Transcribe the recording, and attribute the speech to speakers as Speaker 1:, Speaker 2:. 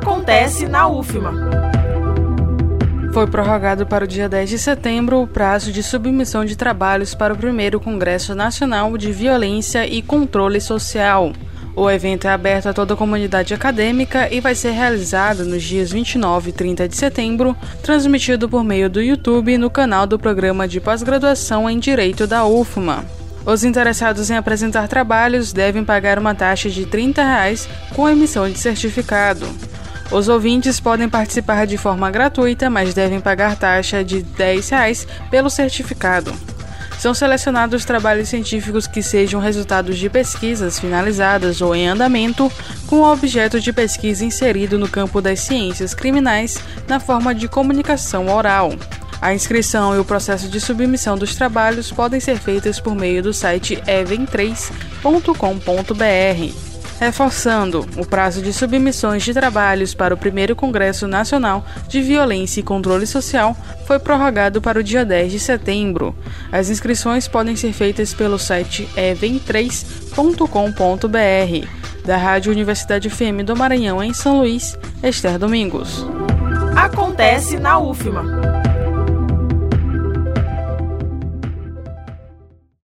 Speaker 1: Acontece na UFMA.
Speaker 2: Foi prorrogado para o dia 10 de setembro o prazo de submissão de trabalhos para o primeiro Congresso Nacional de Violência e Controle Social. O evento é aberto a toda a comunidade acadêmica e vai ser realizado nos dias 29 e 30 de setembro, transmitido por meio do YouTube no canal do Programa de Pós-Graduação em Direito da UFMA. Os interessados em apresentar trabalhos devem pagar uma taxa de 30 reais com emissão de certificado. Os ouvintes podem participar de forma gratuita, mas devem pagar taxa de R$ 10 pelo certificado. São selecionados trabalhos científicos que sejam resultados de pesquisas finalizadas ou em andamento, com o objeto de pesquisa inserido no campo das ciências criminais na forma de comunicação oral. A inscrição e o processo de submissão dos trabalhos podem ser feitas por meio do site even3.com.br. Reforçando, o prazo de submissões de trabalhos para o primeiro Congresso Nacional de Violência e Controle Social foi prorrogado para o dia 10 de setembro. As inscrições podem ser feitas pelo site evem3.com.br. Da Rádio Universidade FM do Maranhão, em São Luís, Esther Domingos.
Speaker 1: Acontece na UFMA.